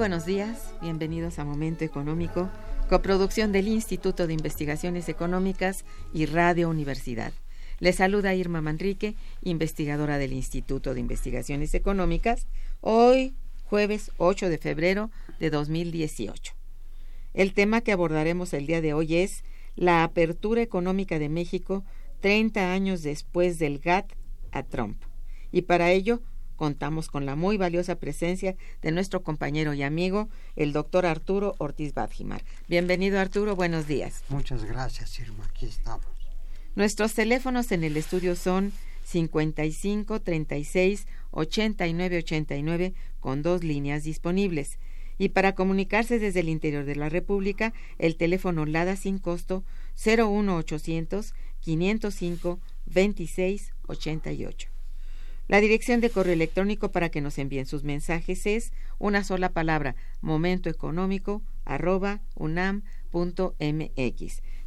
Buenos días, bienvenidos a Momento Económico, coproducción del Instituto de Investigaciones Económicas y Radio Universidad. Les saluda Irma Manrique, investigadora del Instituto de Investigaciones Económicas, hoy jueves 8 de febrero de 2018. El tema que abordaremos el día de hoy es la apertura económica de México 30 años después del GATT a Trump. Y para ello contamos con la muy valiosa presencia de nuestro compañero y amigo, el doctor Arturo Ortiz Badjimar. Bienvenido Arturo, buenos días. Muchas gracias, Irma, aquí estamos. Nuestros teléfonos en el estudio son 55 36 89 89 con dos líneas disponibles. Y para comunicarse desde el interior de la República, el teléfono LADA sin costo 01800 505 26 88. La dirección de correo electrónico para que nos envíen sus mensajes es una sola palabra, momentoeconómico arroba unam.mx.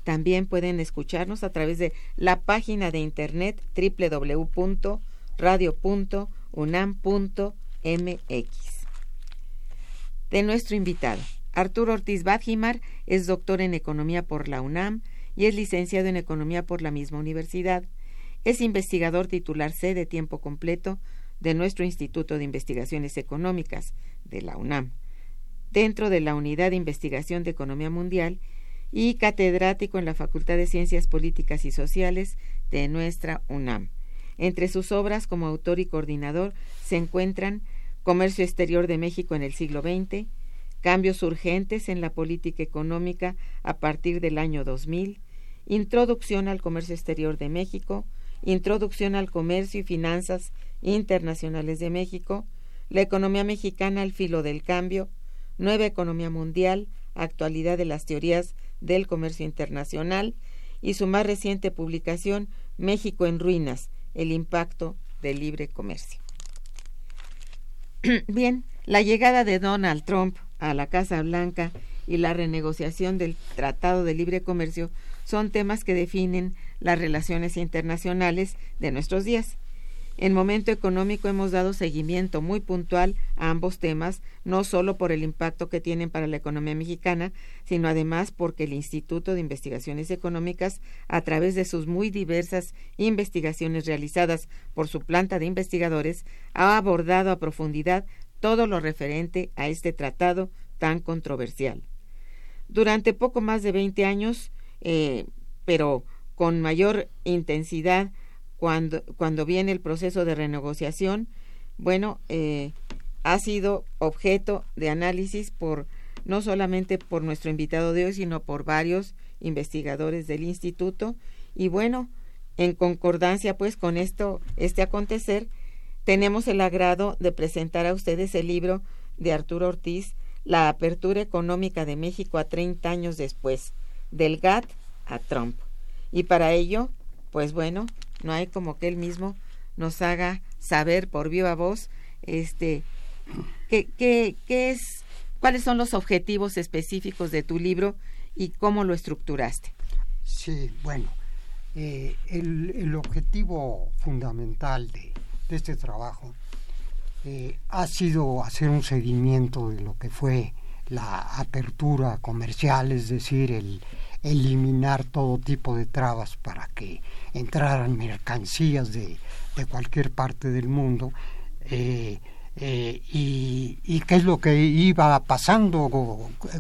También pueden escucharnos a través de la página de internet www.radio.unam.mx. De nuestro invitado, Arturo Ortiz Badjimar es doctor en Economía por la UNAM y es licenciado en Economía por la misma universidad. Es investigador titular C de tiempo completo de nuestro Instituto de Investigaciones Económicas de la UNAM, dentro de la Unidad de Investigación de Economía Mundial y catedrático en la Facultad de Ciencias Políticas y Sociales de nuestra UNAM. Entre sus obras como autor y coordinador se encuentran Comercio Exterior de México en el siglo XX, Cambios urgentes en la política económica a partir del año 2000, Introducción al Comercio Exterior de México, Introducción al Comercio y Finanzas Internacionales de México, La Economía Mexicana al Filo del Cambio, Nueva Economía Mundial, Actualidad de las Teorías del Comercio Internacional. Y su más reciente publicación, México en Ruinas, el impacto del libre comercio. Bien, la llegada de Donald Trump a la Casa Blanca y la renegociación del Tratado de Libre Comercio son temas que definen las relaciones internacionales de nuestros días. En Momento Económico hemos dado seguimiento muy puntual a ambos temas, no solo por el impacto que tienen para la economía mexicana, sino además porque el Instituto de Investigaciones Económicas, a través de sus muy diversas investigaciones realizadas por su planta de investigadores, ha abordado a profundidad todo lo referente a este tratado tan controversial. Durante poco más de 20 años, eh, pero con mayor intensidad cuando, cuando viene el proceso de renegociación, bueno, eh, ha sido objeto de análisis por no solamente por nuestro invitado de hoy, sino por varios investigadores del instituto. Y bueno, en concordancia pues con esto, este acontecer, tenemos el agrado de presentar a ustedes el libro de Arturo Ortiz, La apertura económica de México a 30 años después, del GATT a Trump. Y para ello, pues bueno, no hay como que él mismo nos haga saber por viva voz este qué, qué, qué es cuáles son los objetivos específicos de tu libro y cómo lo estructuraste. Sí, bueno, eh, el, el, objetivo fundamental de, este trabajo eh, ha sido hacer un seguimiento de lo que fue la apertura comercial, es decir, el eliminar todo tipo de trabas para que entraran mercancías de, de cualquier parte del mundo. Eh, eh, y, y, qué es lo que iba pasando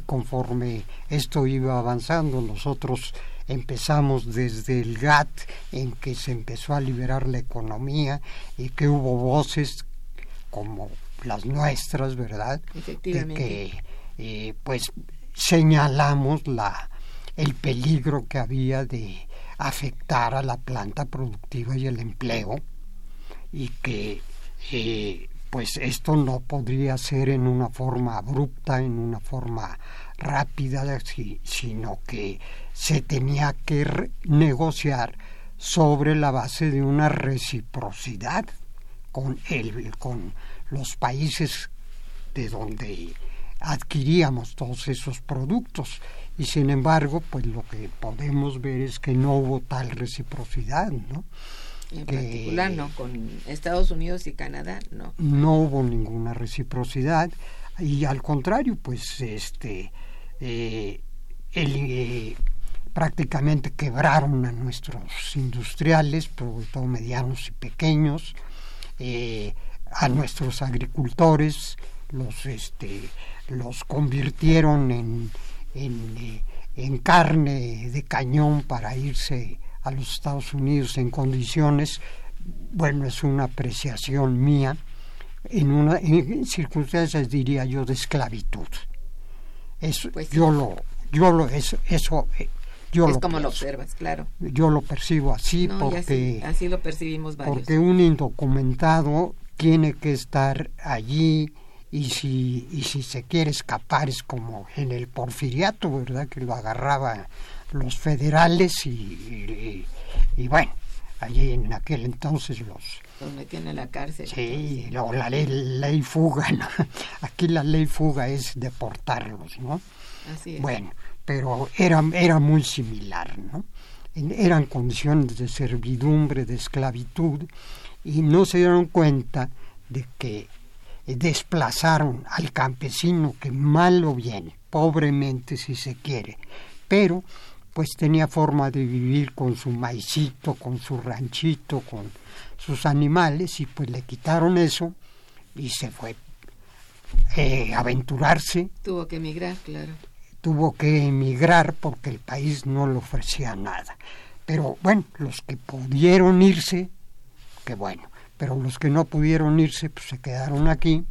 conforme esto iba avanzando. Nosotros empezamos desde el GATT en que se empezó a liberar la economía y que hubo voces como las nuestras, ¿verdad? Efectivamente. De que eh, pues señalamos la el peligro que había de afectar a la planta productiva y el empleo y que eh, pues esto no podría ser en una forma abrupta, en una forma rápida, sino que se tenía que negociar sobre la base de una reciprocidad con, el, con los países de donde adquiríamos todos esos productos y sin embargo pues lo que podemos ver es que no hubo tal reciprocidad no en particular no con Estados Unidos y Canadá no. No hubo ninguna reciprocidad. Y al contrario pues este eh, el, eh, prácticamente quebraron a nuestros industriales sobre todo medianos y pequeños eh, a nuestros agricultores los este los convirtieron en en, en carne de cañón para irse a los Estados Unidos en condiciones, bueno, es una apreciación mía, en, una, en circunstancias, diría yo, de esclavitud. Eso, Pues yo lo, yo lo, eso, eso eh, yo es lo como lo observas claro. Yo lo percibo así No, porque, así, así lo percibimos varios. porque un indocumentado tiene que estar allí y si, y si se quiere escapar es como en el porfiriato, ¿verdad? Que lo agarraba los federales y, y, y bueno, allí en aquel entonces los... los metían en la cárcel Sí, o la ley, ley fuga, ¿no? Aquí la ley fuga es deportarlos, ¿no? así es Bueno, pero era, era muy similar, ¿no? Eran condiciones de servidumbre, de esclavitud, y no se dieron cuenta de que desplazaron al campesino que mal o bien, pobremente si se quiere, pero pues tenía forma de vivir con su maicito, con su ranchito, con sus animales, y pues le quitaron eso y se fue eh, a aventurarse. Tuvo que emigrar claro. Tuvo que emigrar porque el país no le ofrecía nada. Pero bueno, los que pudieron irse, que bueno, pero los que no pudieron irse, pues se quedaron aquí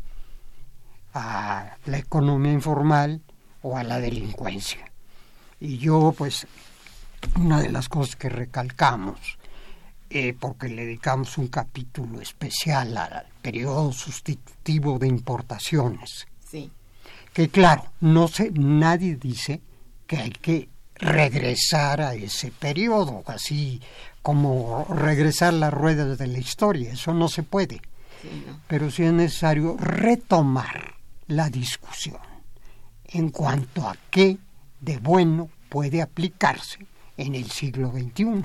a la economía informal o a la delincuencia. Y yo, pues, una de las cosas que recalcamos, eh, porque le dedicamos un capítulo especial al periodo sustitutivo de importaciones, sí que claro, no se, nadie dice que hay que regresar a ese periodo, así como regresar las ruedas de la historia, eso no se puede, sí no. Pero sí es necesario retomar la discusión en cuanto a qué de bueno puede aplicarse en el siglo XXI.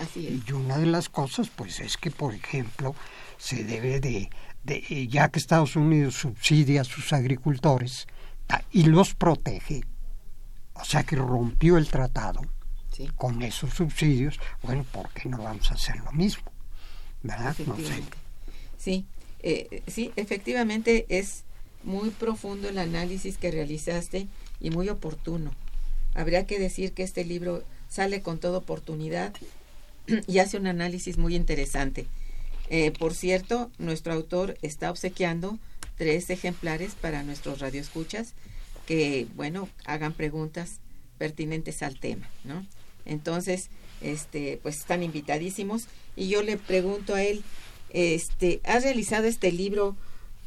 así es. Y una de las cosas, pues, es que, por ejemplo, se debe de, de, ya que Estados Unidos subsidia a sus agricultores y los protege, o sea que rompió el tratado con esos subsidios, bueno, ¿por qué no vamos a hacer lo mismo? ¿Verdad? No sé. Sí, eh, sí, efectivamente es muy profundo el análisis que realizaste y muy oportuno. Habría que decir que este libro sale con toda oportunidad y hace un análisis muy interesante. Eh, por cierto, nuestro autor está obsequiando tres ejemplares para nuestros radioescuchas que, bueno, hagan preguntas pertinentes al tema, ¿no? Entonces, este, pues están invitadísimos y yo le pregunto a él, este, ¿has realizado este libro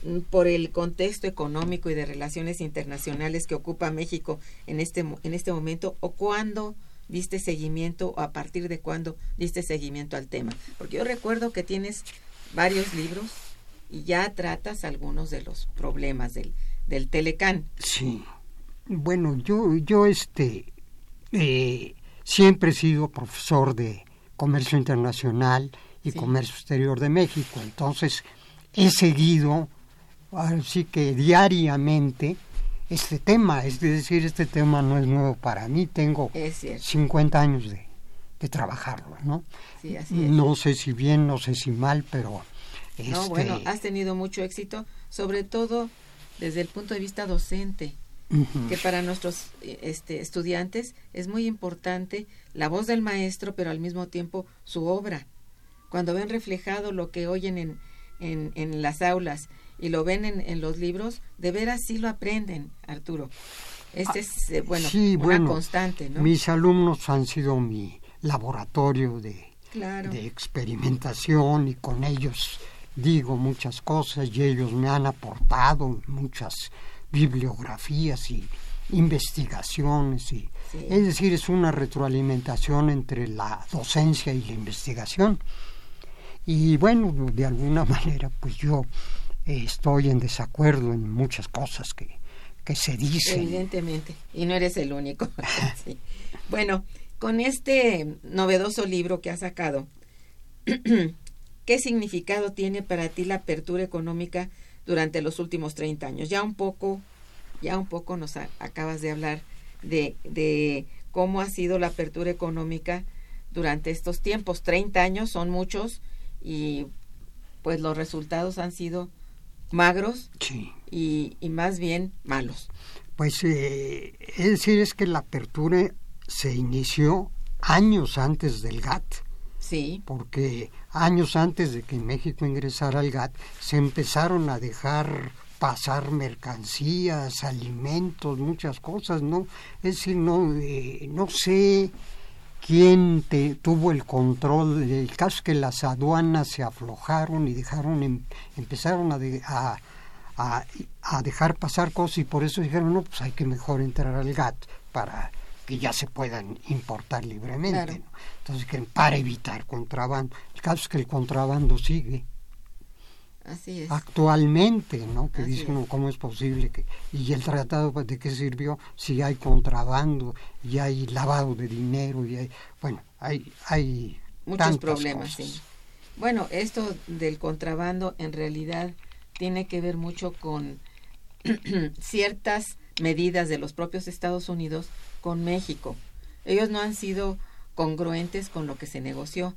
mm, por el contexto económico y de relaciones internacionales que ocupa México en este en este momento o cuándo diste seguimiento o a partir de cuándo diste seguimiento al tema? Porque yo recuerdo que tienes varios libros y ya tratas algunos de los problemas del, del Telecán. Sí. Bueno, yo, yo este, eh, siempre he sido profesor de comercio internacional y comercio exterior de México, entonces he seguido, así que diariamente, este tema, es decir, este tema no es nuevo para mí, tengo 50 años de, de trabajarlo, ¿no? No sé si bien, no sé si mal, pero... No, bueno, este has tenido mucho éxito, sobre todo desde el punto de vista docente que para nuestros este, estudiantes es muy importante la voz del maestro, pero al mismo tiempo su obra. Cuando ven reflejado lo que oyen en, en, en las aulas y lo ven en, en, los libros, de veras sí lo aprenden, Arturo. Este es, eh, bueno, una constante, ¿no? Mis alumnos han sido mi laboratorio de, de experimentación y con ellos digo muchas cosas y ellos me han aportado muchas bibliografías y investigaciones y es decir es una retroalimentación entre la docencia y la investigación. Y bueno de alguna manera pues yo estoy en desacuerdo en muchas cosas que, que se dicen. Evidentemente y no eres el único. Bueno con este novedoso libro que has sacado ¿qué significado tiene para ti la apertura económica durante los últimos 30 años. Ya un poco, ya un poco nos acabas de hablar de, de cómo ha sido la apertura económica durante estos tiempos. 30 años son muchos y pues los resultados han sido magros y, y, más bien malos. Pues eh, es decir, es que la apertura se inició años antes del GATT. Sí. Porque años antes de que México ingresara al GATT, se empezaron a dejar pasar mercancías, alimentos, muchas cosas, ¿no? Es decir, no, eh, no sé quién te, tuvo el control. El caso es que las aduanas se aflojaron y dejaron, em, empezaron a, a, dejar pasar cosas y por eso dijeron, no, pues hay que mejor entrar al GATT para que ya se puedan importar libremente. Entonces, que para evitar contrabando. El caso es que el contrabando sigue. Así es. Actualmente, ¿no? Que dicen, ¿cómo es posible que... Y el tratado, pues, ¿de qué sirvió? Si hay contrabando, y hay lavado de dinero, y hay... Bueno, hay... hay Muchos problemas, sí. Bueno, esto del contrabando en realidad tiene que ver mucho con ciertas medidas de los propios Estados Unidos con México. Ellos no han sido congruentes con lo que se negoció,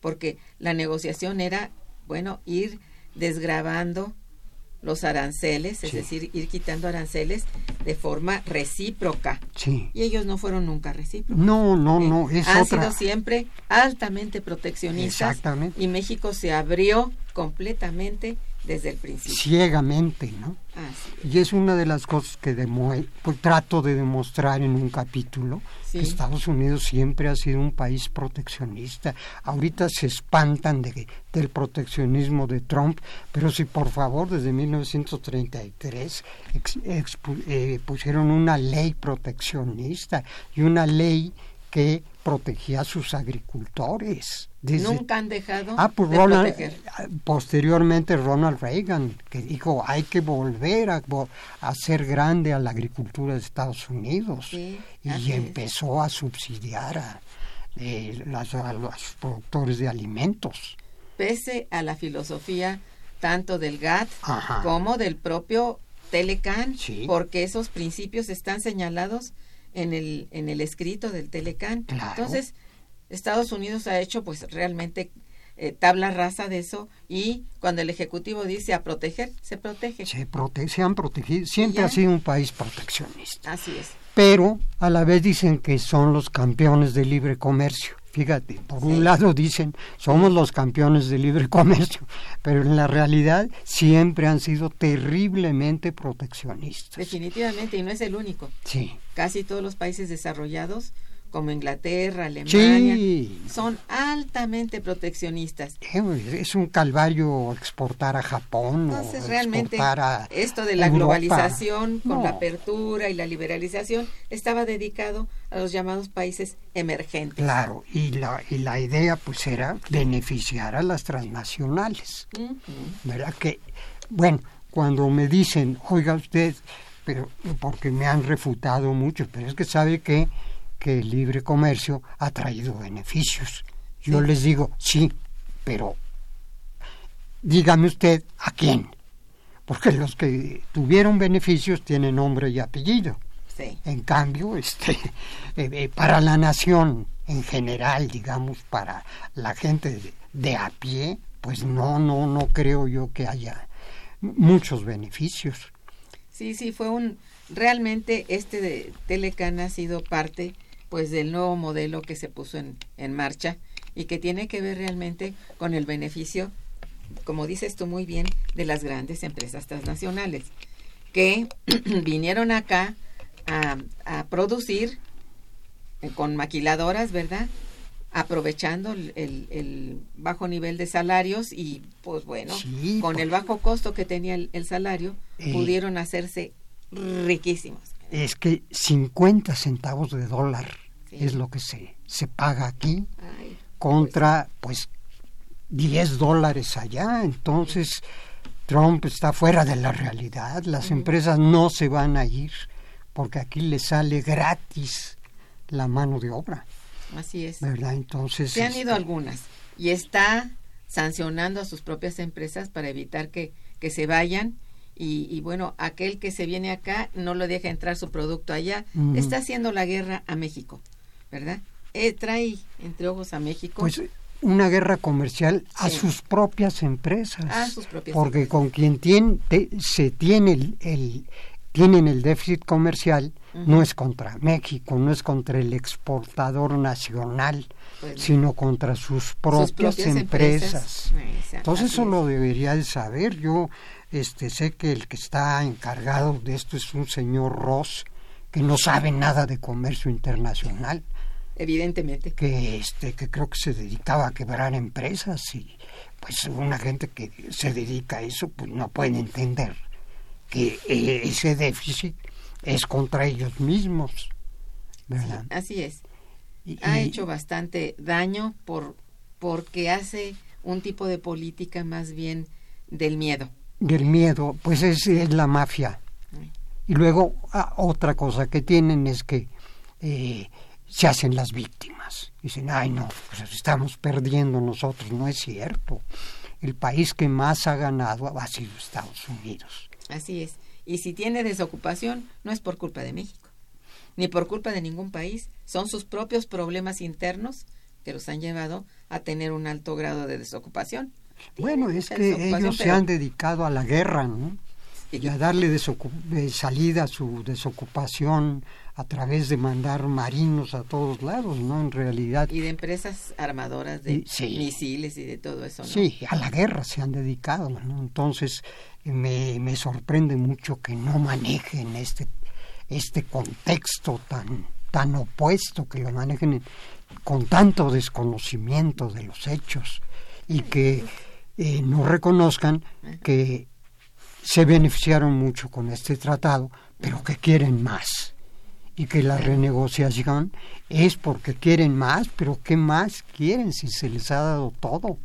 porque la negociación era, bueno, ir desgravando los aranceles, es decir, ir quitando aranceles de forma recíproca. Sí. Y ellos no fueron nunca recíprocos. No, no, no. Es han sido siempre altamente proteccionistas. Exactamente. Y México se abrió completamente desde el principio. Ciegamente, ¿no? Y es una de las cosas que pues, trato de demostrar en un capítulo, que Estados Unidos siempre ha sido un país proteccionista. Ahorita se espantan de, del proteccionismo de Trump, pero si por favor desde 1933 eh, pusieron una ley proteccionista y una ley que protegía a sus agricultores. Nunca han dejado ah, pues de Posteriormente Ronald Reagan, que dijo hay que volver a, hacer grande a la agricultura de Estados Unidos. y empezó a subsidiar a, eh, a, los productores de alimentos. pese a la filosofía tanto del GATT como del propio Telecan, porque esos principios están señalados en el, en el escrito del Telecan. Entonces, Estados Unidos ha hecho pues realmente eh, tabla rasa de eso y cuando el Ejecutivo dice a proteger, se protege. Se, se han protegido, siempre ha sido un país proteccionista. Así es. Pero a la vez dicen que son los campeones de libre comercio. Fíjate, por un lado dicen, somos los campeones de libre comercio, pero en la realidad siempre han sido terriblemente proteccionistas. Definitivamente, y no es el único. Sí. Casi todos los países desarrollados como Inglaterra, Alemania, son altamente proteccionistas. Es un calvario exportar a Japón Entonces, realmente esto de la globalización con la apertura y la liberalización estaba dedicado a los llamados países emergentes. Claro, y la, y la idea pues era beneficiar a las transnacionales. ¿Verdad? Que, bueno, cuando me dicen, oiga usted, pero porque me han refutado mucho, pero es que sabe que que el libre comercio ha traído beneficios. Yo les digo, sí, pero dígame usted a quién. Porque los que tuvieron beneficios tienen nombre y apellido. En cambio, este, eh, eh, para la nación en general, digamos, para la gente de, a pie, pues no, no, no creo yo que haya muchos beneficios. Sí, sí, fue un realmente este de Telecan ha sido parte pues del nuevo modelo que se puso en, en marcha y que tiene que ver realmente con el beneficio, como dices tú muy bien, de las grandes empresas transnacionales que vinieron acá a, a producir eh, con maquiladoras, ¿verdad? aprovechando el, el, bajo nivel de salarios y pues bueno, con el bajo costo que tenía el, salario, eh, pudieron hacerse riquísimos. Es que 50 centavos de dólar es lo que se, se paga aquí contra pues 10 dólares allá. Entonces Trump está fuera de la realidad. Las empresas no se van a ir porque aquí le sale gratis la mano de obra. Así es. ¿Verdad? Entonces... Se han ido algunas y está sancionando a sus propias empresas para evitar que, que se vayan y, y, bueno, aquel que se viene acá no lo deja entrar su producto allá. Está haciendo la guerra a México. ¿Verdad? Eh, trae entre ojos a México. Pues una guerra comercial a sus propias empresas. A sus propias porque con quien tiene, se tiene el, tienen el déficit comercial no es contra México, no es contra el exportador nacional, sino contra sus propias, empresas. Entonces eso lo debería de saber. Yo este sé que el que está encargado de esto es un señor Ross que no sabe nada de comercio internacional evidentemente. Que, este, que creo que se dedicaba a quebrar empresas y pues una gente que se dedica a eso pues no puede entender que eh, ese déficit es contra ellos mismos. ¿verdad? así es. ha hecho bastante daño por porque hace un tipo de política más bien del miedo. Del miedo, pues es, es la mafia. Y luego ah, otra cosa que tienen es que eh, se hacen las víctimas. Dicen, ay no, pues estamos perdiendo nosotros. No es cierto. El país que más ha ganado ha sido Estados Unidos. Así es. Y si tiene desocupación, no es por culpa de México, ni por culpa de ningún país. Son sus propios problemas internos que los han llevado a tener un alto grado de desocupación. Bueno, es que ellos se han dedicado a la guerra, ¿no? Y a darle salida a su desocupación a través de mandar marinos a todos lados, ¿no? En realidad. Y de empresas armadoras de misiles y de todo eso, ¿no? Sí, a la guerra se han dedicado, ¿no? Entonces, me, me sorprende mucho que no manejen este, este contexto tan, tan opuesto, que lo manejen con tanto desconocimiento de los hechos y que eh, no reconozcan que se beneficiaron mucho con este tratado, pero que quieren más y que la renegociación es porque quieren más, pero ¿qué más quieren si se les ha dado todo?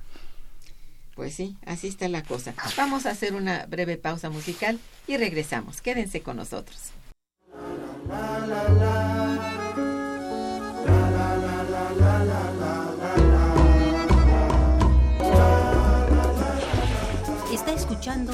Pues sí, así está la cosa. Vamos a hacer una breve pausa musical y regresamos. Quédense con nosotros. escuchando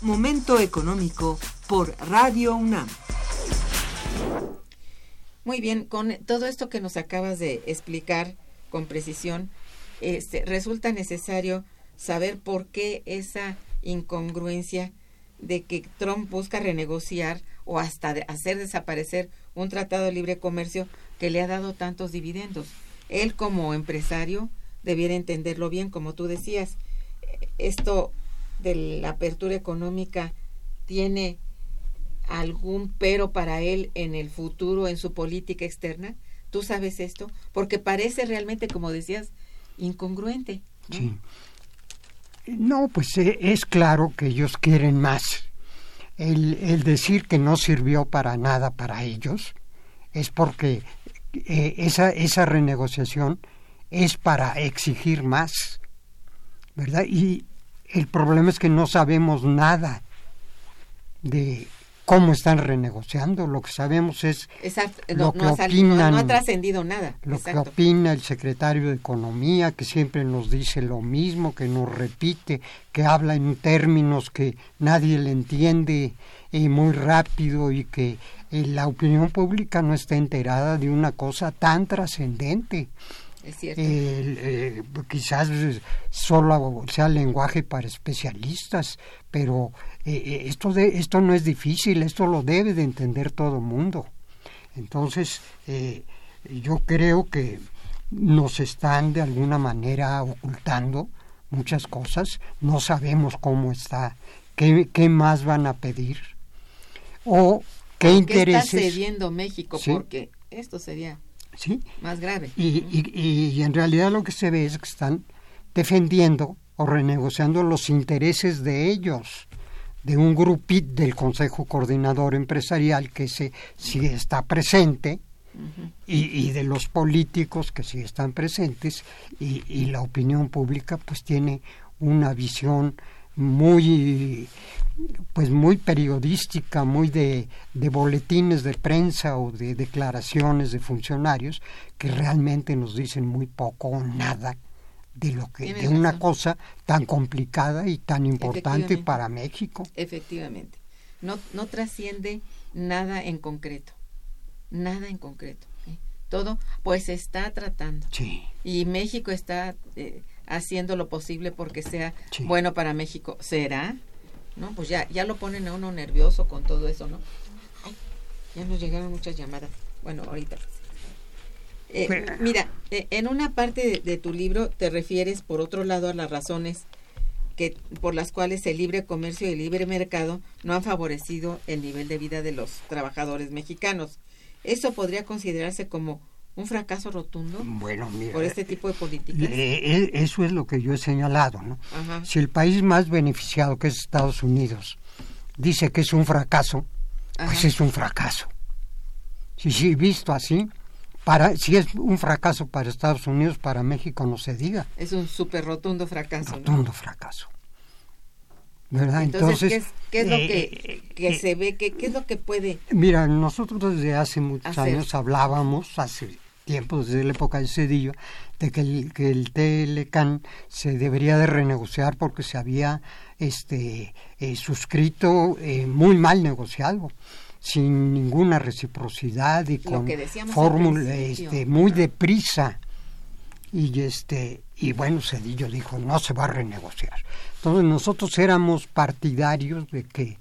Momento Económico por Radio UNAM. Muy bien, con todo esto que nos acabas de explicar con precisión, este, resulta necesario saber por qué esa incongruencia de que Trump busca renegociar o hasta hacer desaparecer un tratado de libre comercio que le ha dado tantos dividendos. Él como empresario debiera entenderlo bien, como tú decías. Esto la apertura económica tiene algún pero para él en el futuro, en su política externa? ¿Tú sabes esto? Porque parece realmente, como decías, incongruente. ¿no? Sí. No, pues eh, es claro que ellos quieren más. El, el, decir que no sirvió para nada para ellos es porque eh, esa, esa renegociación es para exigir más, ¿verdad? Y el problema es que no sabemos nada de cómo están renegociando. Lo que sabemos es lo que opinan. No, ha trascendido nada. Lo que opina el secretario de Economía, que siempre nos dice lo mismo, que nos repite, que habla en términos que nadie le entiende y muy rápido y que eh, la opinión pública no está enterada de una cosa tan trascendente. Es cierto. Eh, quizás solo sea lenguaje para especialistas, pero eh, esto, de, esto no es difícil, esto lo debe de entender todo mundo. Entonces, yo creo que nos están de alguna manera ocultando muchas cosas, no sabemos cómo está, qué, qué más van a pedir o qué intereses. está cediendo México? Porque esto sería ¿Sí? más grave. Y, y, y, en realidad lo que se ve es que están defendiendo o renegociando los intereses de ellos, de un grupito del Consejo Coordinador Empresarial que se, si está presente y, y, de los políticos que sí están presentes y, y la opinión pública pues tiene una visión muy pues muy periodística, muy de, de, boletines de prensa o de declaraciones de funcionarios que realmente nos dicen muy poco o nada de lo que de una cosa tan complicada y tan importante para México. Efectivamente. No no trasciende nada en concreto. Nada en concreto. ¿eh? Todo pues se está tratando. Sí. Y México está eh, haciendo lo posible porque sea bueno para México. ¿Será? ¿No? Pues ya, ya lo ponen a uno nervioso con todo eso, ¿no? ya nos llegaron muchas llamadas. Bueno, ahorita. Eh, mira, eh, en una parte de, tu libro te refieres, por otro lado, a las razones que por las cuales el libre comercio y el libre mercado no han favorecido el nivel de vida de los trabajadores mexicanos. Eso podría considerarse como un fracaso rotundo bueno, por este tipo de políticas. Eh, eso es lo que yo he señalado, ¿no? Si el país más beneficiado, que es Estados Unidos, dice que es un fracaso, pues es un fracaso. Si sí, visto así, para, si es un fracaso para Estados Unidos, para México no se diga. Es un súper rotundo fracaso. Rotundo fracaso. ¿verdad? Entonces, ¿qué es, lo que, eh, que se ve? ¿Qué, ¿Qué es lo que puede...? Mira, nosotros desde hace muchos años hablábamos, hace tiempo, desde la época de Cedillo, de que el, que el Telecan se debería de renegociar porque se había este, eh, suscrito eh, muy mal negociado sin ninguna reciprocidad y con fórmula este, muy deprisa. Y este y bueno Cedillo dijo no se va a renegociar. Entonces nosotros éramos partidarios de que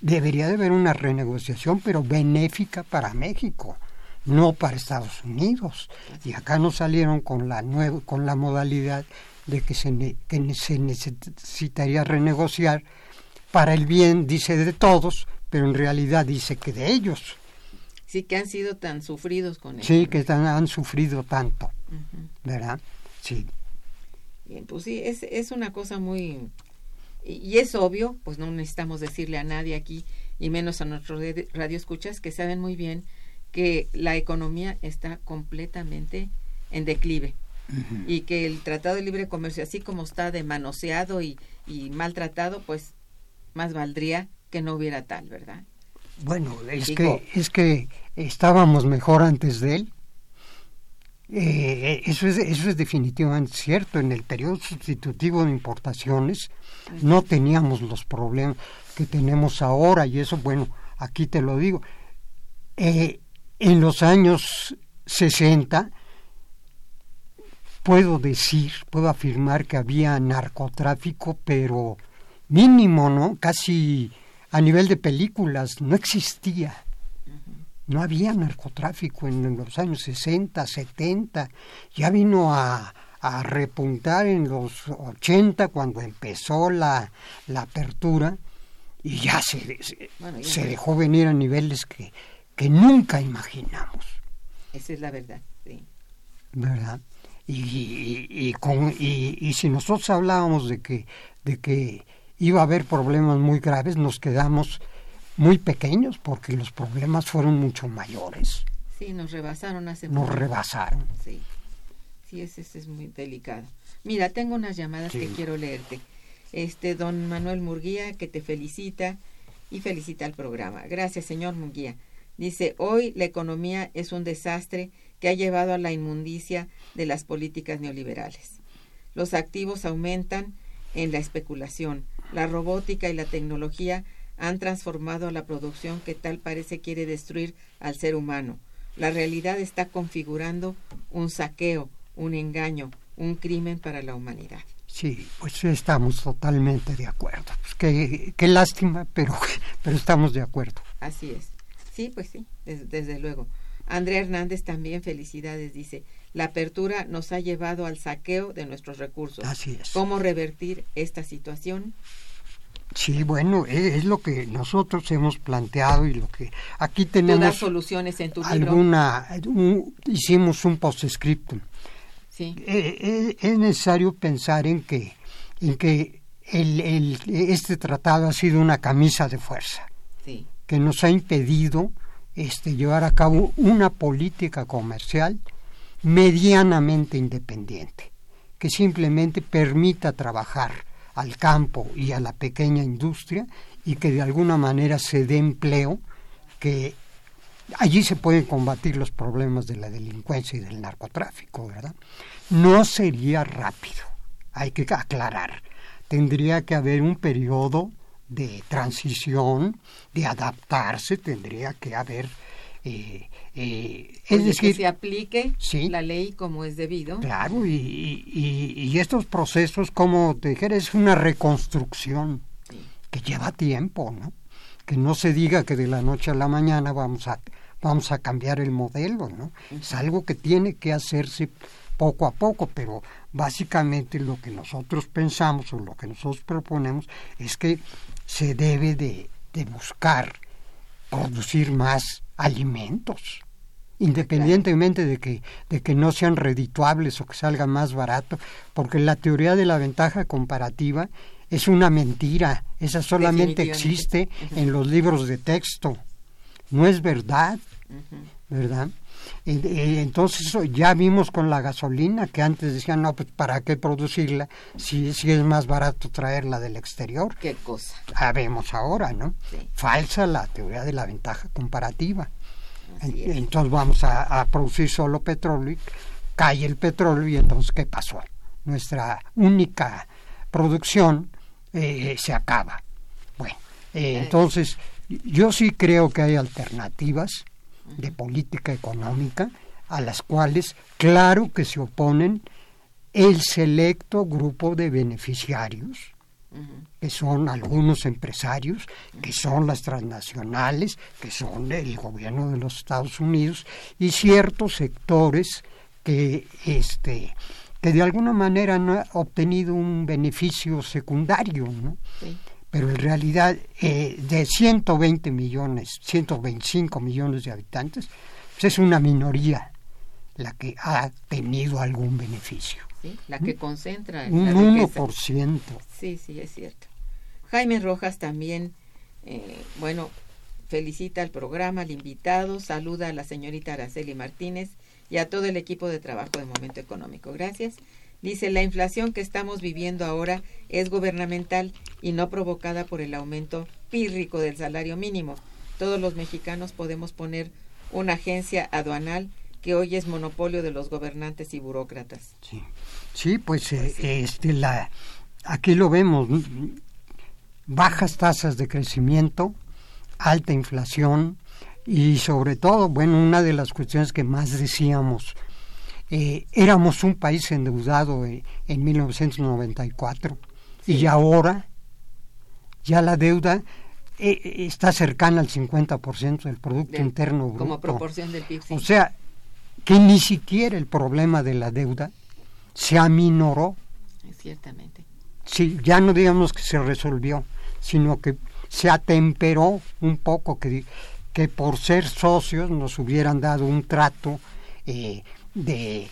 debería de haber una renegociación pero benéfica para México no para Estados Unidos. Y acá nos salieron con la, nueva, con la modalidad de que se, que se necesitaría renegociar para el bien, dice, de todos, pero en realidad dice que de ellos. Sí, que han sido tan sufridos con eso. Sí, que han sufrido tanto, ¿verdad? Sí. Bien, pues sí, es, es una cosa muy... Y es obvio, pues no necesitamos decirle a nadie aquí, y menos a nuestros radioescuchas, que saben muy bien que la economía está completamente en declive y que el Tratado de Libre Comercio, así como está demanoseado y, y maltratado, pues más valdría que no hubiera tal, ¿verdad? Bueno, es que es que estábamos mejor antes de él. Eh, eso es eso es definitivamente cierto. En el periodo sustitutivo de importaciones no teníamos los problemas que tenemos ahora y eso, bueno, aquí te lo digo. Eh, en los años 60 puedo decir, puedo afirmar que había narcotráfico, pero mínimo, ¿no? Casi a nivel de películas, no existía. No había narcotráfico en los años 60, 70. Ya vino a, a repuntar en los 80 cuando empezó la, la apertura y ya se, se dejó venir a niveles que que nunca imaginamos. Esa es la verdad, sí. ¿Verdad? Y, y, con, y, si nosotros hablábamos de que, de que iba a haber problemas muy graves, nos quedamos muy pequeños porque los problemas fueron mucho mayores. Sí, nos rebasaron hace Nos rebasaron. Sí, sí, ese, es muy delicado. Mira, tengo unas llamadas que quiero leerte. Este, don Manuel Murguía, que te felicita y felicita al programa. Gracias, señor Murguía. Dice, hoy la economía es un desastre que ha llevado a la inmundicia de las políticas neoliberales. Los activos aumentan en la especulación. La robótica y la tecnología han transformado la producción que tal parece quiere destruir al ser humano. La realidad está configurando un saqueo, un engaño, un crimen para la humanidad. Sí, pues estamos totalmente de acuerdo. Pues qué, qué lástima, pero, pero estamos de acuerdo. Así es. Sí, pues sí, desde, luego. Andrea Hernández también felicidades, dice, la apertura nos ha llevado al saqueo de nuestros recursos. Así es. ¿Cómo revertir esta situación? Sí, bueno, e, es, lo que nosotros hemos planteado y lo que aquí tenemos. soluciones en tu alguna, hicimos un postscriptum. Sí. Eh, eh, es necesario pensar en que, en que el, el, este tratado ha sido una camisa de fuerza sí. Que nos ha impedido este, llevar a cabo una política comercial medianamente independiente, que simplemente permita trabajar al campo y a la pequeña industria y que de alguna manera se dé empleo, que allí se pueden combatir los problemas de la delincuencia y del narcotráfico, ¿verdad? No sería rápido, hay que aclarar. Tendría que haber un periodo de transición, de adaptarse, tendría que haber eh, eh, es decir, que se aplique la ley como es debido. Claro, y, y, estos procesos, como te dijera, es una reconstrucción que lleva tiempo, ¿no? Que no se diga que de la noche a la mañana vamos a, vamos a cambiar el modelo, ¿no? Es algo que tiene que hacerse poco a poco, pero básicamente lo que nosotros pensamos o lo que nosotros proponemos es que se debe de, de buscar producir más alimentos independientemente de que, de que no sean redituables o que salga más barato, porque la teoría de la ventaja comparativa es una mentira, esa solamente existe en los libros de texto, no es verdad, ¿verdad? Entonces ya vimos con la gasolina que antes decían, no, pues ¿para qué producirla si, si es más barato traerla del exterior? ¿Qué cosa? Ah, vemos ahora, ¿no? Falsa la teoría de la ventaja comparativa. Entonces vamos a, producir solo petróleo y cae el petróleo y entonces ¿qué pasó? Nuestra única producción eh, se acaba. Bueno, eh, entonces yo sí creo que hay alternativas de política económica a las cuales claro que se oponen el selecto grupo de beneficiarios que son algunos empresarios, que son las transnacionales, que son el gobierno de los Estados Unidos y ciertos sectores que este que de alguna manera han obtenido un beneficio secundario, ¿no? Pero en realidad eh, de 120 millones, 125 millones de habitantes, pues es una minoría la que ha tenido algún beneficio. La que concentra un la 1%. Sí, sí, es cierto. Jaime Rojas también, eh, bueno, felicita al programa, al invitado, saluda a la señorita Araceli Martínez y a todo el equipo de trabajo de Momento Económico. Gracias. Dice, la inflación que estamos viviendo ahora es gubernamental y no provocada por el aumento pírrico del salario mínimo. Todos los mexicanos podemos poner una agencia aduanal que hoy es monopolio de los gobernantes y burócratas. Sí, sí pues, eh, este, la, aquí lo vemos, bajas tasas de crecimiento, alta inflación y sobre todo, bueno, una de las cuestiones que más decíamos, eh, éramos un país endeudado en, en 1994 y ahora ya la deuda eh, está cercana al 50% del Producto Interno Bruto. Como proporción del PIB. O sea, que ni siquiera el problema de la deuda se aminoró. Ciertamente. Sí, ya no digamos que se resolvió, sino que se atemperó un poco, que, que por ser socios nos hubieran dado un trato eh, de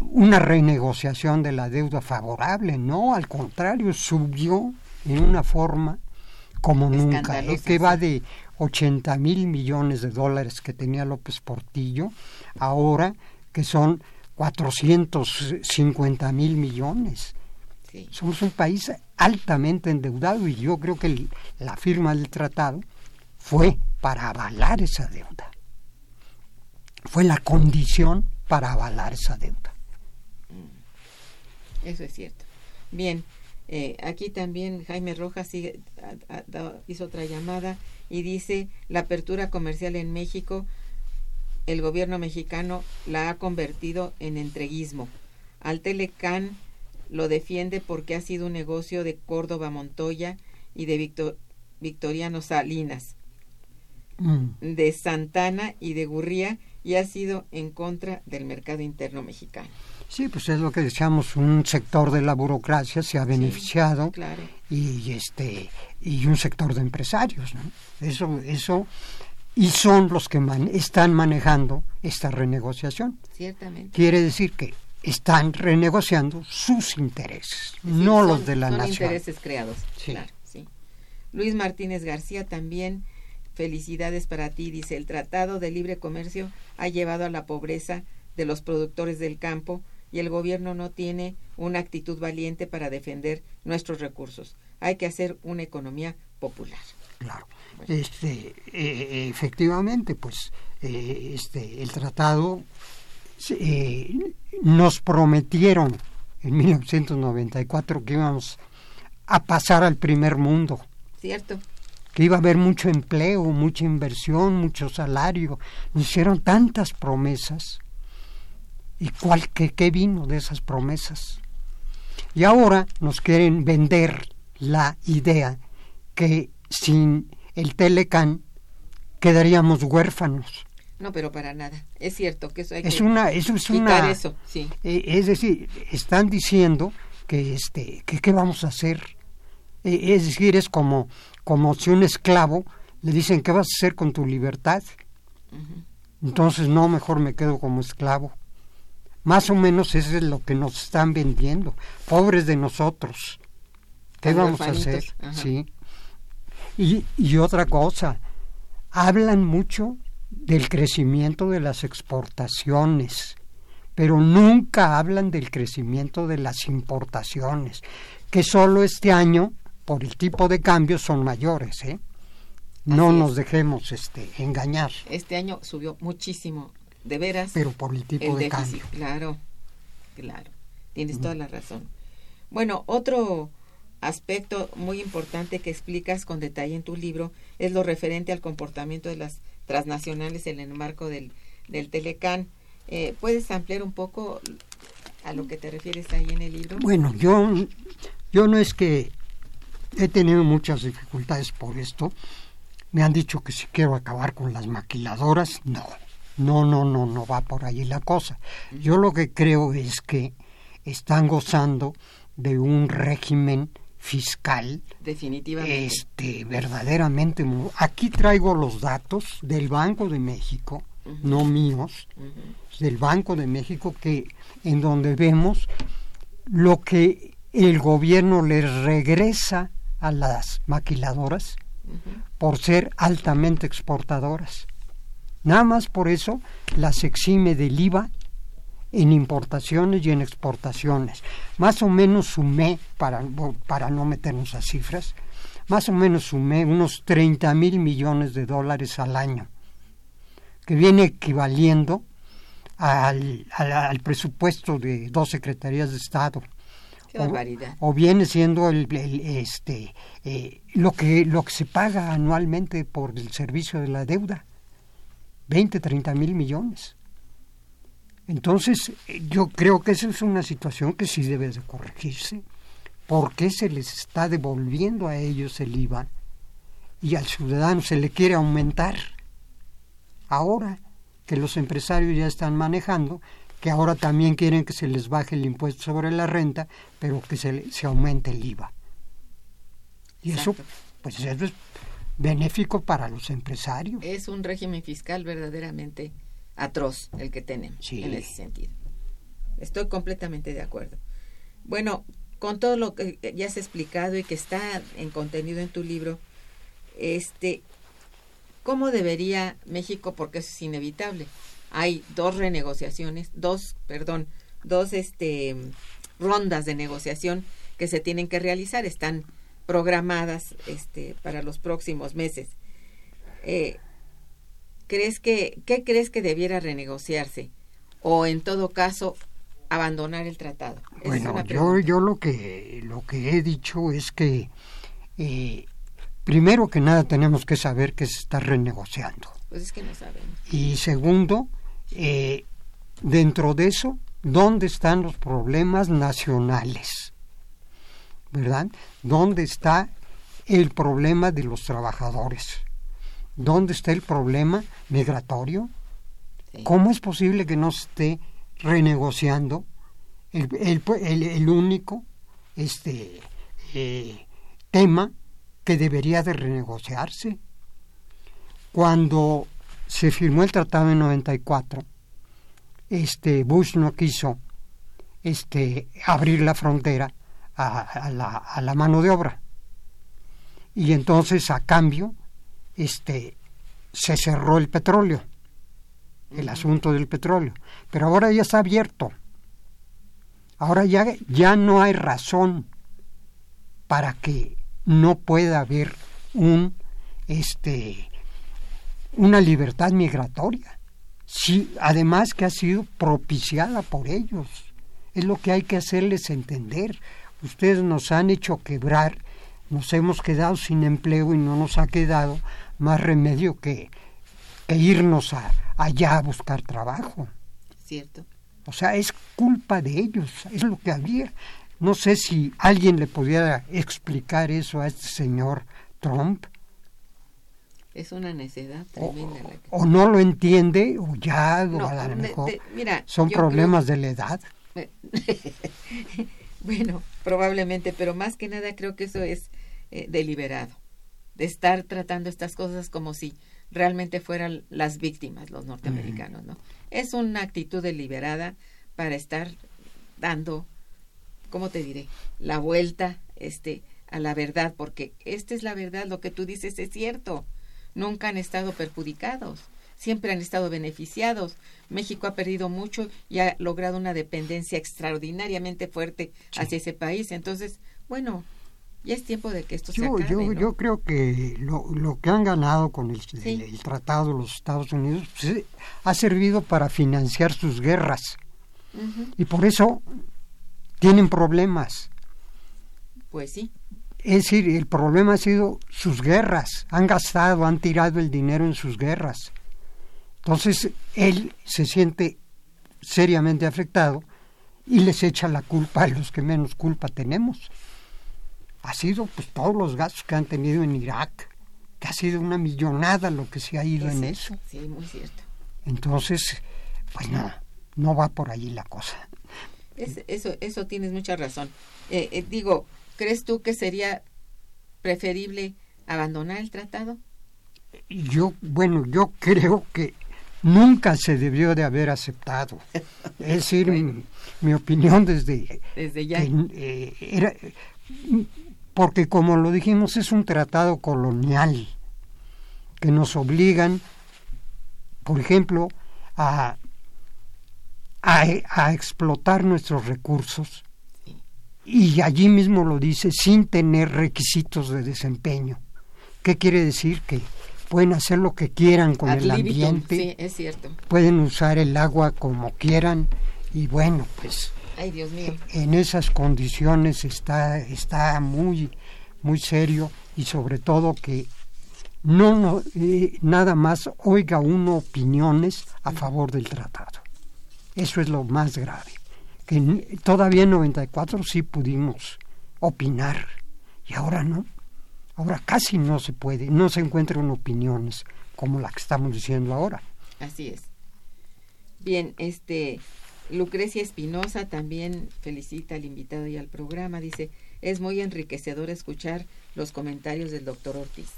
una renegociación de la deuda favorable. No, al contrario, subió en una forma como nunca, eh, que va de 80 mil millones de dólares que tenía López Portillo, ahora que son 450 mil millones. Somos un país altamente endeudado y yo creo que la firma del tratado fue para avalar esa deuda. Fue la condición para avalar esa deuda. Mm. Eso es cierto. Bien, Eh, aquí también Jaime Rojas hizo otra llamada y dice la apertura comercial en México, el gobierno mexicano la ha convertido en entreguismo. Al Telecán lo defiende porque ha sido un negocio de Córdoba Montoya y de Victoriano Salinas, mm. de Santana y de Gurría y ha sido en contra del mercado interno mexicano. Sí, pues es lo que decíamos, un sector de la burocracia se ha beneficiado y este y un sector de empresarios, ¿no? Eso eso y son los que están manejando esta renegociación. Ciertamente. Quiere decir que están renegociando sus intereses, no los de la son nación. intereses creados. Claro, sí. Luis Martínez García también felicidades para ti, dice, el Tratado de Libre Comercio ha llevado a la pobreza de los productores del campo y el gobierno no tiene una actitud valiente para defender nuestros recursos. Hay que hacer una economía popular. Claro. Este, eh, efectivamente, pues eh, este, el tratado eh, nos prometieron en 1994 que íbamos a pasar al primer mundo. Cierto. Que iba a haber mucho empleo, mucha inversión, mucho salario. Nos hicieron tantas promesas ¿Y cuál, qué, qué vino de esas promesas? Y ahora nos quieren vender la idea que sin el Telecán quedaríamos huérfanos. No, pero para nada. Es cierto que eso hay es que una, eso es una, eso, sí. Eh, es decir, están diciendo que este, que qué vamos a hacer. Eh, es decir, es como, como si un esclavo le dicen qué vas a hacer con tu libertad. Entonces no, mejor me quedo como esclavo. Más o menos eso es lo que nos están vendiendo. Pobres de nosotros. ¿Qué vamos a hacer? Sí. Y, y otra cosa, hablan mucho del crecimiento de las exportaciones, pero nunca hablan del crecimiento de las importaciones, que solo este año, por el tipo de cambio, son mayores. ¿eh? No nos dejemos este, engañar. Este año subió muchísimo de veras. Pero por el tipo de cambio. Claro, claro, tienes toda la razón. Bueno, otro aspecto muy importante que explicas con detalle en tu libro es lo referente al comportamiento de las transnacionales en el marco del, del Telecán. Eh, ¿Puedes ampliar un poco a lo que te refieres ahí en el libro? Bueno, yo, yo no es que he tenido muchas dificultades por esto. Me han dicho que si quiero acabar con las maquiladoras, no no, no, no, no va por ahí la cosa. Yo lo que creo es que están gozando de un régimen fiscal definitivamente este verdaderamente aquí traigo los datos del Banco de México no míos del Banco de México que en donde vemos lo que el gobierno les regresa a las maquiladoras por ser altamente exportadoras Nada más por eso las exime del IVA en importaciones y en exportaciones. Más o menos sumé, para, para no meternos a cifras, más o menos sumé unos 30 mil millones de dólares al año, que viene equivaliendo al, al, presupuesto de dos secretarías de Estado. Qué barbaridad. O, viene siendo el, este, eh, lo, que, lo que se paga anualmente por el servicio de la deuda. 20, 30 mil millones. Entonces, yo creo que esa es una situación que sí debe de corregirse. ¿Por qué se les está devolviendo a ellos el IVA y al ciudadano se le quiere aumentar? Ahora que los empresarios ya están manejando, que ahora también quieren que se les baje el impuesto sobre la renta, pero que se, se aumente el IVA. Y eso, pues eso es benéfico para los empresarios. Es un régimen fiscal verdaderamente atroz el que tenemos en ese sentido. Estoy completamente de acuerdo. Bueno, con todo lo que ya has explicado y que está en contenido en tu libro, este, ¿cómo debería México? Porque eso es inevitable. Hay dos renegociaciones, dos, perdón, dos este, rondas de negociación que se tienen que realizar. Están programadas este, para los próximos meses. Eh, ¿crees que, ¿Qué crees que debiera renegociarse? O en todo caso, abandonar el tratado? bueno, yo, yo lo que lo que he dicho es que eh, primero que nada tenemos que saber que se está renegociando. Pues es que no sabemos. Y segundo, eh, dentro de eso, ¿dónde están los problemas nacionales? ¿Verdad? ¿Dónde está el problema de los trabajadores? ¿Dónde está el problema migratorio? ¿Cómo es posible que no esté renegociando el, el, único este, eh, tema que debería de renegociarse? Cuando se firmó el tratado en 94, este, Bush no quiso este, abrir la frontera a, la, a la mano de obra. Y entonces, a cambio, este, se cerró el petróleo, el asunto del petróleo. Pero ahora ya está abierto. Ahora ya, ya no hay razón para que no pueda haber un este una libertad migratoria. Sí, además que ha sido propiciada por ellos. Es lo que hay que hacerles entender. Ustedes nos han hecho quebrar, nos hemos quedado sin empleo y no nos ha quedado más remedio que, irnos a, allá a buscar trabajo. Cierto. O sea, es culpa de ellos, es lo que había. No sé si alguien le pudiera explicar eso a este señor Trump. Es una necedad tremenda. O, no lo entiende, o ya, o a lo mejor son problemas de la edad. bueno, probablemente, pero más que nada creo que eso es eh, deliberado de estar tratando estas cosas como si realmente fueran las víctimas los norteamericanos, ¿no? Es una actitud deliberada para estar dando, ¿cómo te diré? La vuelta este a la verdad, porque esta es la verdad, lo que tú dices es cierto. Nunca han estado perjudicados, siempre han estado beneficiados. México ha perdido mucho y ha logrado una dependencia extraordinariamente fuerte hacia ese país. Entonces, bueno, ya es tiempo de que esto se acabe, yo, yo creo que lo, lo, que han ganado con el, tratado de los Estados Unidos pues, ha servido para financiar sus guerras. Y por eso tienen problemas. Pues sí. Es decir, el problema ha sido sus guerras. Han gastado, han tirado el dinero en sus guerras. Entonces, él se siente seriamente afectado y les echa la culpa a los que menos culpa tenemos ha sido pues todos los gastos que han tenido en Irak, que ha sido una millonada lo que se ha ido en eso. Sí, muy cierto. Entonces, pues no, no va por allí la cosa. eso, eso tienes mucha razón. Eh, eh, digo, ¿crees tú que sería preferible abandonar el tratado? Yo, bueno, yo creo que nunca se debió de haber aceptado. Es decir, mi, opinión desde, desde ya. Eh, era, porque como lo dijimos es un tratado colonial que nos obligan, por ejemplo, a, a, explotar nuestros recursos y allí mismo lo dice sin tener requisitos de desempeño. ¿Qué quiere decir? Que pueden hacer lo que quieran con el ambiente, sí, es cierto. pueden usar el agua como quieran y bueno, pues Ay, Dios mío. En esas condiciones está, está muy, muy serio y sobre todo que no, eh, nada más oiga uno opiniones a favor del tratado. Eso es lo más grave. Que todavía en 94 sí pudimos opinar y ahora no. Ahora casi no se puede, no se encuentran opiniones como la que estamos diciendo ahora. Así es. Bien, este Lucrecia Espinosa también felicita al invitado y al programa. Dice, es muy enriquecedor escuchar los comentarios del doctor Ortiz.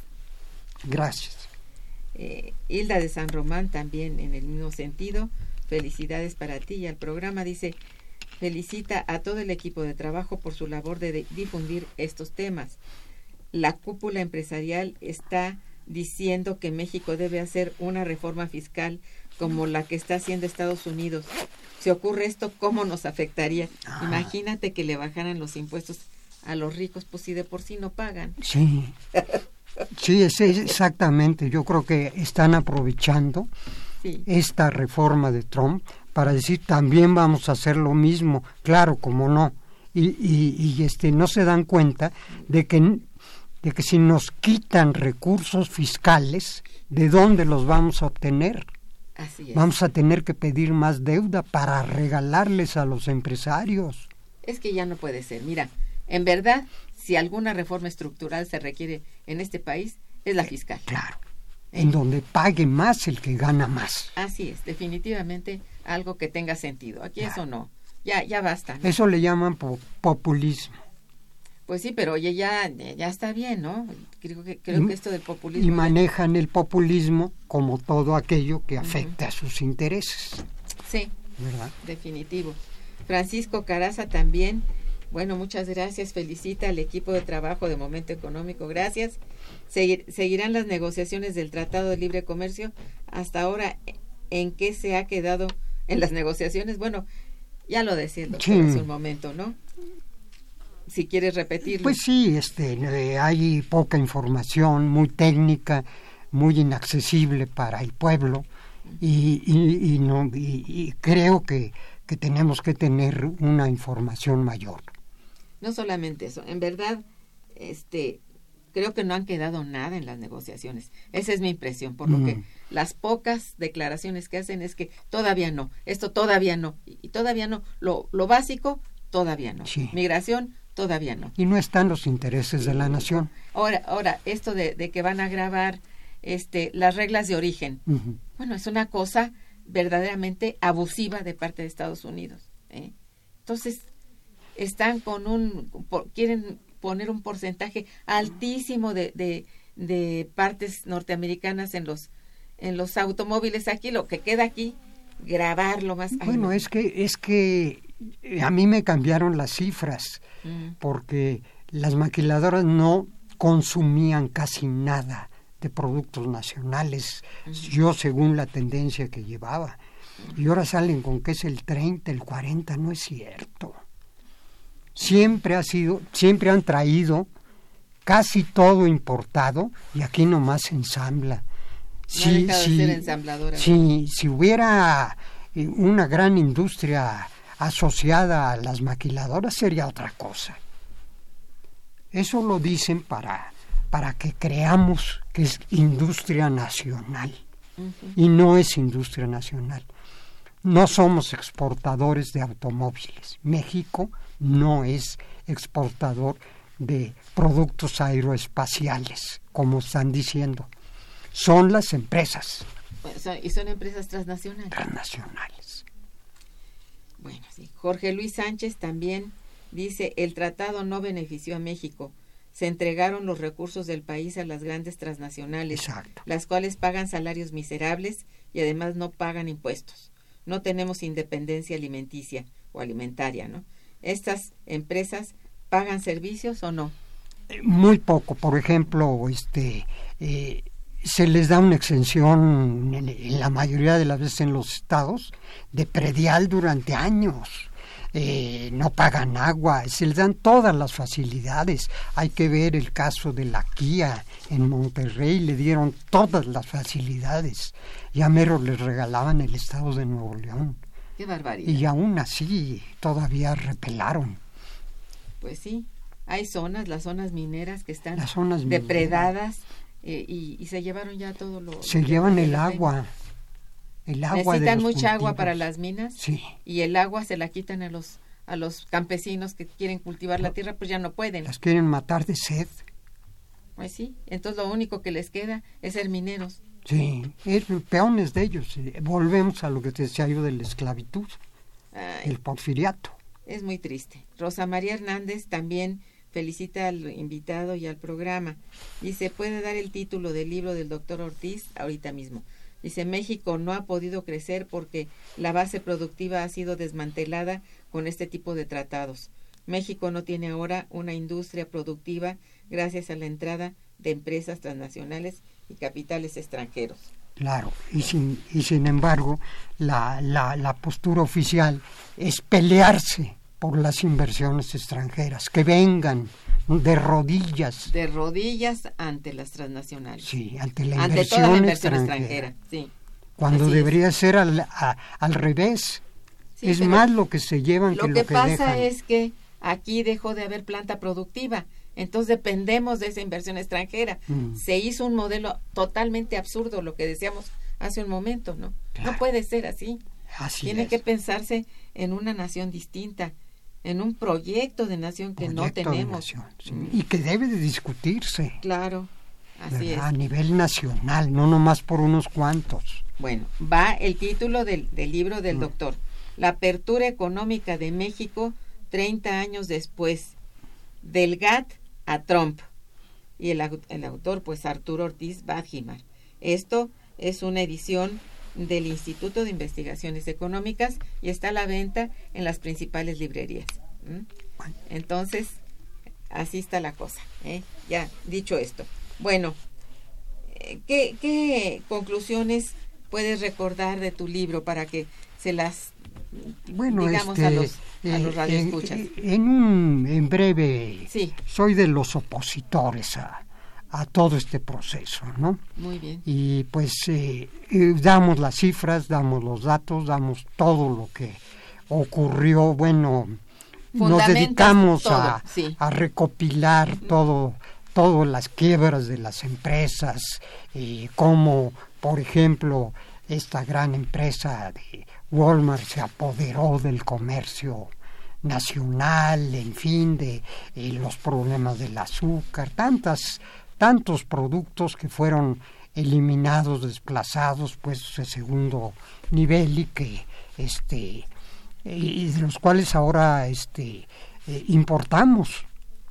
Gracias. Eh, Hilda de San Román también en el mismo sentido. Felicidades para ti y al programa. Dice, felicita a todo el equipo de trabajo por su labor de difundir estos temas. La cúpula empresarial está diciendo que México debe hacer una reforma fiscal como la que está haciendo Estados Unidos si ocurre esto, ¿cómo nos afectaría? Ah. Imagínate que le bajaran los impuestos a los ricos, pues si de por sí no pagan. Sí, sí, es, exactamente. Yo creo que están aprovechando esta reforma de Trump para decir también vamos a hacer lo mismo, claro, como no. Y, y, y este, no se dan cuenta de que, de que si nos quitan recursos fiscales, ¿de dónde los vamos a obtener? Así es. Vamos a tener que pedir más deuda para regalarles a los empresarios. Es que ya no puede ser. Mira, en verdad, si alguna reforma estructural se requiere en este país, es la fiscal. Claro. En donde pague más el que gana más. Así es, definitivamente algo que tenga sentido. Aquí eso no. Ya, ya basta. ¿no? Eso le llaman po- populismo. Pues sí, pero oye, ya, ya está bien, ¿no? Creo que, creo Y- que esto del populismo. Y manejan el populismo como todo aquello que afecta a sus intereses. Sí, ¿Verdad? definitivo. Francisco Caraza también. Bueno, muchas gracias. Felicita al equipo de trabajo de Momento Económico. Gracias. Segui- seguirán las negociaciones del Tratado de Libre Comercio. Hasta ahora, ¿en qué se ha quedado en las negociaciones? Bueno, ya lo decía el doctor Sí. hace un momento, ¿no? Si quieres repetirlo. Pues sí, este, eh, hay poca información, muy técnica, muy inaccesible para el pueblo y, y- y no, y, y creo que, que tenemos que tener una información mayor. No solamente eso, en verdad, este, creo que no han quedado nada en las negociaciones. Esa es mi impresión, por lo Mm. que las pocas declaraciones que hacen es que todavía no, esto todavía no, y todavía no, lo, lo básico, todavía no. Sí. Migración, todavía no. Y no están los intereses de la nación. Ahora, ahora esto de, de que van a grabar este, las reglas de origen, bueno, es una cosa verdaderamente abusiva de parte de Estados Unidos. ¿eh? Entonces, están con un, por- quieren poner un porcentaje altísimo de, de, de partes norteamericanas en los, en los automóviles aquí, lo que queda aquí, grabarlo más. ay, Bueno, no. es que, es que eh, a mí me cambiaron las cifras Mm, porque las maquiladoras no consumían casi nada de productos nacionales, yo según la tendencia que llevaba. Y ahora salen con que es el 30, el 40, no es cierto. Siempre ha sido, siempre han traído casi todo importado y aquí nomás se ensambla. No ha dejado de ser ensambladora. si, si hubiera eh, una gran industria asociada a las maquiladoras sería otra cosa. Eso lo dicen para, para que creamos que es industria nacional y no es industria nacional. No somos exportadores de automóviles. México no es exportador de productos aeroespaciales, como están diciendo. Son las empresas bueno, y son empresas transnacionales. transnacionales. Bueno, sí. Jorge Luis Sánchez también dice, el tratado no benefició a México. Se entregaron los recursos del país a las grandes transnacionales, Exacto. las cuales pagan salarios miserables y además no pagan impuestos. No tenemos independencia alimenticia o alimentaria, ¿no? Estas empresas pagan servicios o no. Eh, Muy poco, por ejemplo, este eh, se les da una exención en, la mayoría de las veces en los estados de predial durante años. Eh, no pagan agua, se les dan todas las facilidades. Hay que ver el caso de la Kia en Monterrey, le dieron todas las facilidades. Ya mero les regalaban el estado de Nuevo León. Qué barbaridad. Y aún así todavía repelaron. Pues sí, hay zonas, las zonas mineras que están mineras. Eh, y, y se llevaron ya todo lo... Se llevan el agua. El agua de Necesitan los mucha agua cultivos. para las minas Sí. y el agua se la quitan a los a los campesinos que quieren cultivar la tierra, pues ya no pueden. Las quieren matar de sed. Pues sí, entonces lo único que les queda es ser mineros. Sí, es peones de ellos. Eh, Volvemos a lo que te decía yo de la esclavitud, Ay, el porfiriato. es muy triste. Rosa María Hernández también felicita al invitado y al programa. Dice, puede dar el título del libro del doctor Ortiz ahorita mismo. Dice, México no ha podido crecer porque la base productiva ha sido desmantelada con este tipo de tratados. México no tiene ahora una industria productiva gracias a la entrada de empresas transnacionales y capitales extranjeros. Claro, y sin, y sin embargo, la, la, la postura oficial es pelearse por las inversiones extranjeras, que vengan de rodillas, De rodillas ante las transnacionales. sí, ante la ante inversión, toda la inversión extranjera. extranjera. Sí. cuando Así es. debería ser al, a- al revés. Sí, es más lo que se llevan Lo que que lo que pasa dejan. es que aquí dejó de haber planta productiva, entonces dependemos de esa inversión extranjera. Mm. Se hizo un modelo totalmente absurdo, lo que decíamos hace un momento, ¿no? Claro. No puede ser así. Así Tiene es. que pensarse en una nación distinta, en un proyecto de nación que no Proyecto de tenemos. nación, sí. Y que debe de discutirse Claro, así ¿verdad? a es. nivel nacional, no nomás por unos cuantos. Bueno, va el título del, del libro del Mm. doctor, La apertura económica de México 30 años después, del GATT a Trump. Y el, el autor, pues Arturo Ortiz Badjimar. Esto es una edición del Instituto de Investigaciones Económicas y está a la venta en las principales librerías. Entonces, así está la cosa. ¿eh? Ya, dicho esto. Bueno, eh, ¿qué, qué conclusiones puedes recordar de tu libro para que se las Bueno, digamos este, a los, a eh, los radioescuchas? en, en un, en breve, Sí, soy de los opositores a, a todo este proceso, ¿no? muy bien. Y pues eh, eh, damos las cifras, damos los datos, damos todo lo que ocurrió, bueno, nos dedicamos todo, a, sí. a recopilar todo, todas las quiebras de las empresas, y cómo, por ejemplo, esta gran empresa de Walmart se apoderó del comercio nacional, en fin, de eh, los problemas del azúcar, tantas, tantos productos que fueron eliminados, desplazados, pues de segundo nivel y que este y de los cuales ahora este eh, importamos.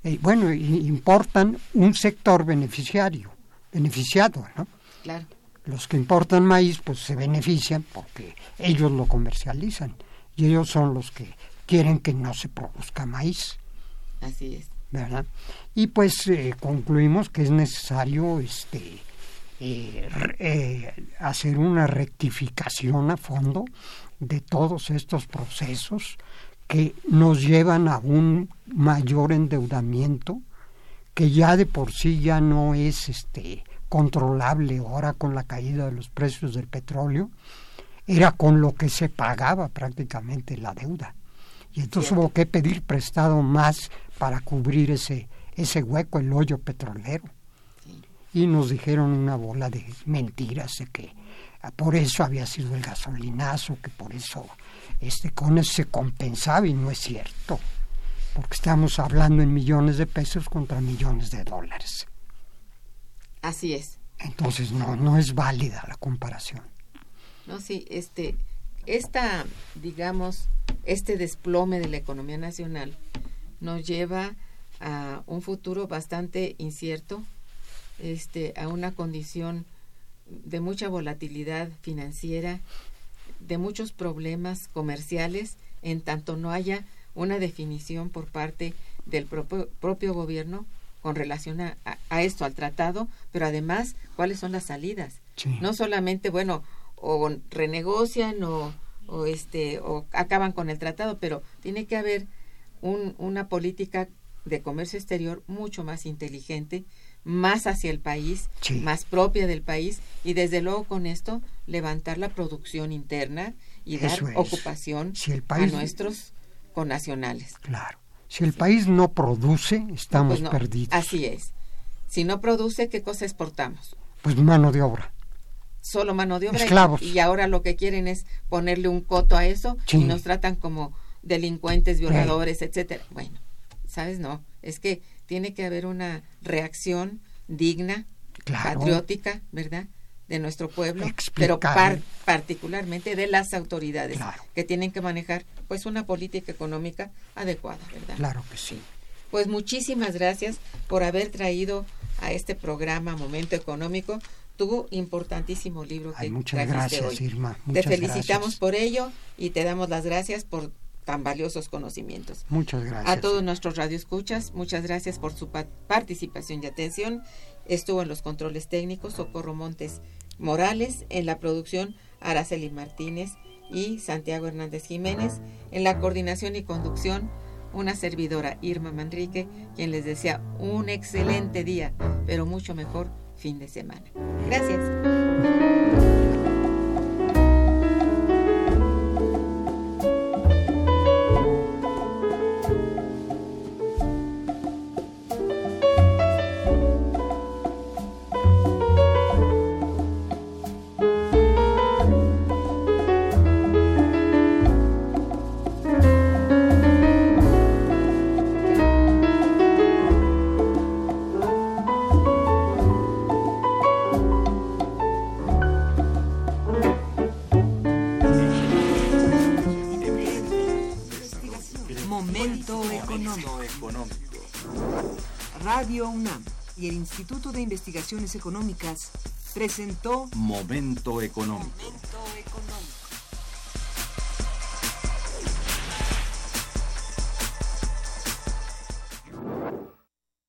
Eh, bueno importan un sector beneficiario beneficiado no Claro, los que importan maíz pues se benefician porque ellos lo comercializan y ellos son los que quieren que no se produzca maíz. Así es. Y pues eh, concluimos que es necesario este eh, eh, hacer una rectificación a fondo de todos estos procesos que nos llevan a un mayor endeudamiento que ya de por sí ya no es este controlable ahora con la caída de los precios del petróleo era con lo que se pagaba prácticamente la deuda y entonces hubo que pedir prestado más para cubrir ese ese hueco el hoyo petrolero. Y nos dijeron una bola de mentiras de que ah, por eso había sido el gasolinazo que por eso este con eso se compensaba y no es cierto porque estamos hablando en millones de pesos contra millones de dólares. Así es. entonces no no es válida la comparación. No, sí, este, esta, digamos, este desplome de la economía nacional nos lleva a un futuro bastante incierto, este, a una condición de mucha volatilidad financiera, de muchos problemas comerciales, en tanto no haya una definición por parte del propio, propio gobierno con relación a, esto, al tratado, pero además cuáles son las salidas. Sí. No solamente, bueno, o renegocian o, o este o acaban con el tratado, pero tiene que haber un- una política de comercio exterior mucho más inteligente, más hacia el país, Sí. más propia del país y desde luego con esto levantar la producción interna y dar es. ocupación Si el país- a nuestros connacionales. claro si el país no produce estamos Pues no, perdidos Así es. Si no produce, ¿qué cosa exportamos? pues mano de obra solo mano de obra y- Esclavos. y ahora lo que quieren es ponerle un coto a eso Sí. y nos tratan como delincuentes, violadores, etcétera. Bueno, sabes no, es que tiene que haber una reacción digna, Claro. patriótica, ¿verdad? de nuestro pueblo, Explicar. pero par- particularmente de las autoridades Claro. que tienen que manejar pues una política económica adecuada, ¿verdad? claro que sí Pues muchísimas gracias por haber traído a este programa Momento Económico tu importantísimo libro que Ay, muchas trajiste gracias hoy. Irma Te muchas felicitamos gracias. por ello y te damos las gracias por tan valiosos conocimientos. muchas gracias A todos nuestros radioescuchas, muchas gracias por su pa- participación y atención. Estuvo en los controles técnicos Socorro Montes Morales, en la producción Araceli Martínez y Santiago Hernández Jiménez, en la coordinación y conducción una servidora Irma Manrique, quien les desea un excelente día, pero mucho mejor fin de semana. Gracias. Económicas presentó Momento económico. Momento económico.